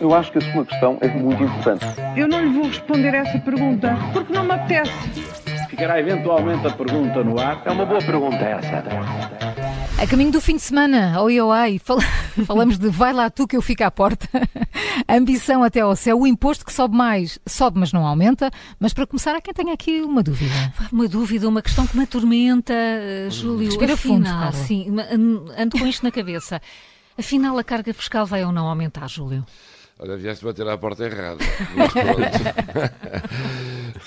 Eu acho que a sua questão é muito importante. Eu não lhe vou responder essa pergunta porque não me apetece. Ficará eventualmente a pergunta no ar. É uma boa pergunta essa. A caminho do fim de semana, oi, oi, fal falamos de vai lá tu que eu fico à porta. Ambição até ao céu, o imposto que sobe mais, sobe mas não aumenta. Mas para começar, há quem tenha aqui uma dúvida. Uma dúvida, uma questão que me atormenta, uh, Júlio. Respira afinal, fundo, Carla. sim, ando com isto na cabeça. Afinal, a carga fiscal vai ou não aumentar, Júlio? Olha, vieste bater à porta errada.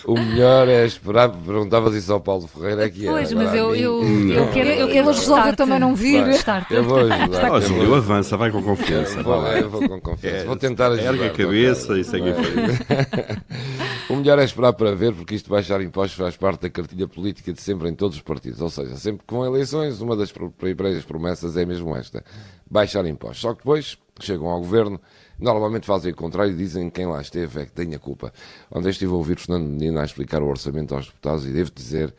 O melhor é esperar. Perguntavas isso ao Paulo Ferreira, é que era. Pois, mas Agora, eu, a eu, eu quero. Eu quero resolveu estar-te. também não vir. Vai. Eu vou ajudar. Eu Júlio, vou- avança, vai com confiança. Vou, vai lá. eu vou com confiança. É, vou tentar ajudar. ergue a cabeça e segue em frente. O melhor é esperar para ver, porque isto baixar impostos faz parte da cartilha política de sempre em todos os partidos. Ou seja, sempre vão eleições, uma das primeiras promessas é mesmo esta: baixar impostos. Só que depois chegam ao governo, normalmente fazem o contrário e dizem que quem lá esteve é que tem a culpa. Ontem estive a ouvir Fernando Menino a explicar o orçamento aos deputados e devo dizer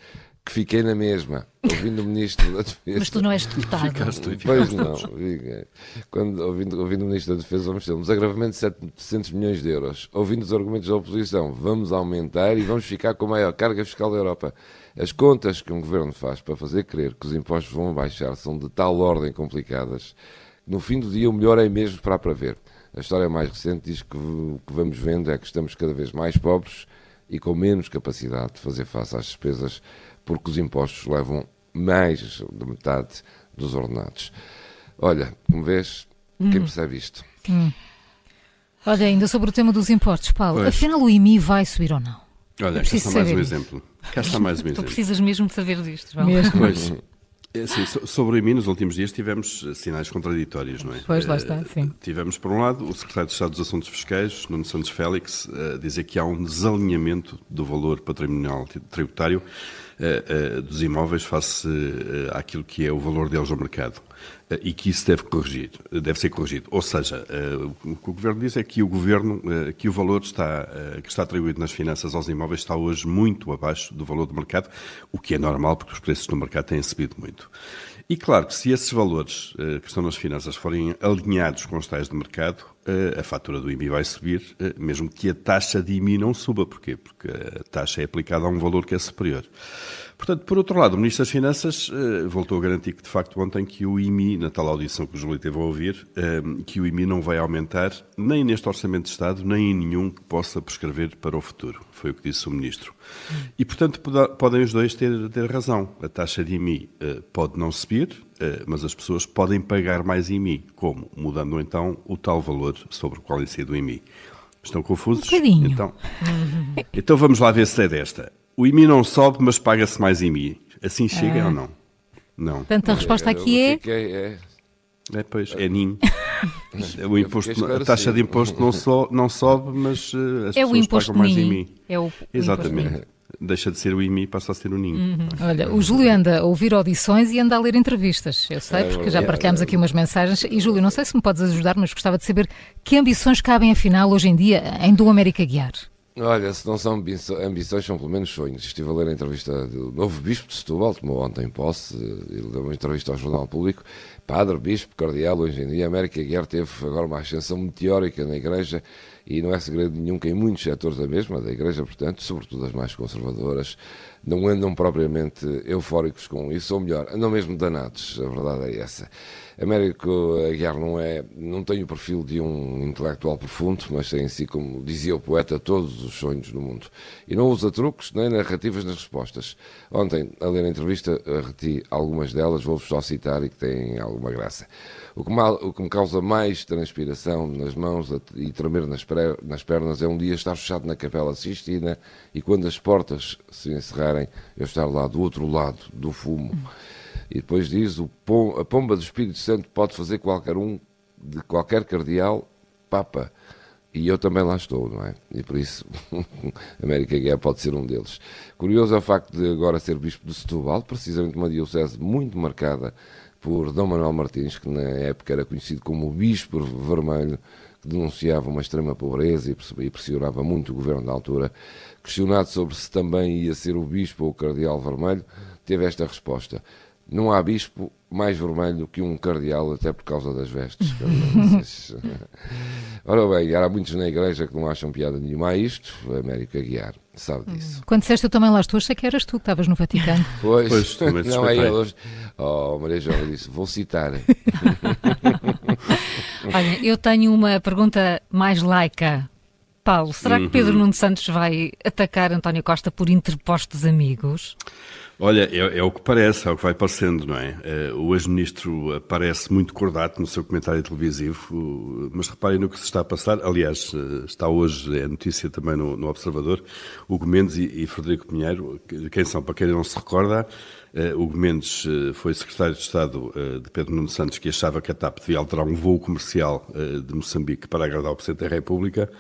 que fiquei na mesma, ouvindo o Ministro da Defesa. Mas tu não és deputado. Ficaste, Pois não, fiquei. Quando, ouvindo, ouvindo o Ministro da Defesa, vamos ter um desagravamento de 700 milhões de euros. Ouvindo os argumentos da oposição, vamos aumentar e vamos ficar com a maior carga fiscal da Europa. As contas que um governo faz para fazer crer que os impostos vão baixar são de tal ordem complicadas que no fim do dia o melhor é mesmo esperar para ver. A história mais recente diz que o que vamos vendo é que estamos cada vez mais pobres e com menos capacidade de fazer face às despesas, porque os impostos levam mais de metade dos ordenados. Olha, como vês, quem percebe isto? Olha, ainda sobre o tema dos impostos, Paulo, Pois. afinal o IMI vai subir ou não? Olha, cá preciso está mais um saber exemplo. Cá está mais um Tu exemplo. precisas mesmo de saber disto, João. Mesmo. Pois, é so- sobre o IMI, nos últimos dias tivemos eh, sinais contraditórios, não é? Pois, lá Eh, está, sim. Tivemos, por um lado, o Secretário de Estado dos Assuntos Fiscais, Nuno Santos Félix, a dizer que há um desalinhamento do valor patrimonial tri- tributário eh, eh, dos imóveis face eh, àquilo que é o valor deles no mercado. Eh, E que isso deve corrigir, deve ser corrigido. Ou seja, eh, o que o Governo diz é que o Governo, eh, que o valor está, que está atribuído nas finanças aos imóveis está hoje muito abaixo do valor do mercado, o que é normal porque os preços no mercado têm subido muito. E claro que se esses valores que estão nas finanças forem alinhados com os tais de mercado, a fatura do IMI vai subir, eh, mesmo que a taxa de IMI não suba. Porquê? Porque a taxa é aplicada a um valor que é superior. Portanto, por outro lado, o Ministro das Finanças eh, voltou a garantir que, de facto, ontem que o IMI, na tal audição que o Júlio teve a ouvir, eh, que o IMI não vai aumentar nem neste Orçamento de Estado, nem em nenhum que possa prescrever para o futuro. Foi o que disse o Ministro. E, portanto, podem os dois ter, ter razão. A taxa de IMI eh, pode não subir, eh, mas as pessoas podem pagar mais IMI. Como? Mudando, então, o tal valor sobre o qual incide o IMI. Estão confusos? Um bocadinho. Então, então vamos lá ver se é desta. O IMI não sobe, mas paga-se mais IMI. Assim chega Ah. ou não? Não. Portanto, a resposta aqui Eu é fiquei- é, É, pois, é ninho. O imposto, a taxa de imposto não, so, não sobe, mas eh, as É o pessoas imposto pagam mais. IMI. É o, o Exatamente. Deixa de ser o IMI e passa a ser o ninho. Olha, o Júlio anda a ouvir audições e anda a ler entrevistas. Eu sei, porque já partilhámos aqui umas mensagens. E Júlio, não sei se me podes ajudar, mas gostava de saber que ambições cabem afinal hoje em dia em do América Guiar. Olha, se não são ambições, são pelo menos sonhos. Estive a ler a entrevista do novo Bispo de Setúbal, tomou ontem posse, eh, ele deu uma entrevista ao Jornal Público. Padre, Bispo, Cardeal, hoje em dia, a América Guerra teve agora uma ascensão meteórica na Igreja e não é segredo nenhum que em muitos setores da mesma, da Igreja, portanto, sobretudo as mais conservadoras, não andam propriamente eufóricos com isso, ou melhor, andam mesmo danados, a verdade é essa. Américo Aguiar não, é, não tem o perfil de um intelectual profundo, mas tem em si, como dizia o poeta, todos os sonhos do mundo. E não usa truques nem narrativas nas respostas. Ontem, a ler a entrevista, reti algumas delas, vou-vos só citar e que têm alguma graça. O que, mal- o que me causa mais transpiração nas mãos e tremer nas, nas pernas é um dia estar fechado na Capela Sistina e quando as portas se encerrarem, eu estar lá do outro lado do fumo. E depois diz: o pom- a pomba do Espírito Santo pode fazer qualquer um, de qualquer cardeal, papa. E eu também lá estou, não é? E por isso, América Guerra pode ser um deles. Curioso é o facto de agora ser bispo de Setúbal, precisamente uma diocese muito marcada por Dom Manuel Martins, que na época era conhecido como o Bispo Vermelho, que denunciava uma extrema pobreza e pressionava muito o governo da altura. Questionado sobre se também ia ser o Bispo ou o Cardeal Vermelho, teve esta resposta. Não há bispo mais vermelho do que um cardeal, até por causa das vestes. Ora bem, há muitos na igreja que não acham piada nenhuma a isto. Américo Aguiar sabe disso. Quando disseste eu também lá estou, achei que eras tu que estavas no Vaticano. Pois, Pois, não é hoje. Oh, Maria João disse, vou citar. Olha, eu tenho uma pergunta mais laica. Paulo, será que Pedro Nuno Santos vai atacar António Costa por interpostos amigos? Olha, é, é o que parece, é o que vai parecendo, não é? Eh, o ex-ministro parece muito cordato no seu comentário televisivo, mas reparem no que se está a passar. Aliás, eh, está hoje, é notícia também no, no Observador, Hugo Mendes e, e Frederico Pinheiro, que- quem são, para quem não se recorda, eh, Hugo Mendes foi secretário de Estado de Pedro Nuno Santos, que achava que a TAP devia alterar um voo comercial de Moçambique para agradar o Presidente da República,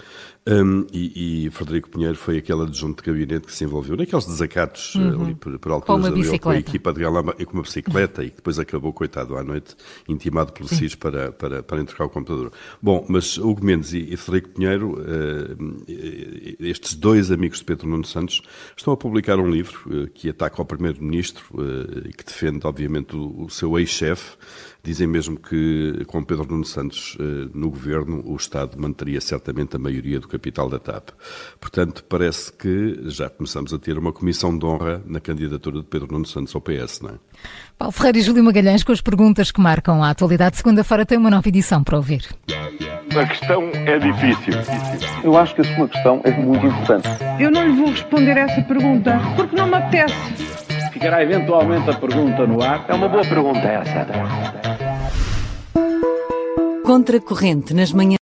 Um, e, e Frederico Pinheiro foi aquele adjunto de gabinete que se envolveu naqueles desacatos eh, ali por, por alturas Com uma abril, com a bicicleta. equipa de Galamba e com uma bicicleta e que depois acabou, coitado, à noite, intimado pelo SIS para, para, para entregar o computador. Bom, mas Hugo Mendes e, e Frederico Pinheiro, eh, estes dois amigos de Pedro Nuno Santos, estão a publicar um livro eh, que ataca o Primeiro-Ministro eh, e que defende, obviamente, o, o seu ex-chefe. Dizem mesmo que, com Pedro Nuno Santos no governo, o Estado manteria certamente a maioria do capital da TAP. Portanto, parece que já começamos a ter uma comissão de honra na candidatura de Pedro Nuno Santos ao PS, não é? Paulo Ferreira e Júlio Magalhães com as perguntas que marcam a atualidade. Segunda-feira tem uma nova edição para ouvir. A questão é difícil. Eu acho que a sua questão é muito importante. Eu não lhe vou responder essa pergunta porque não me apetece. Ficará eventualmente a pergunta no ar. É uma boa pergunta essa. Contra corrente nas manhãs.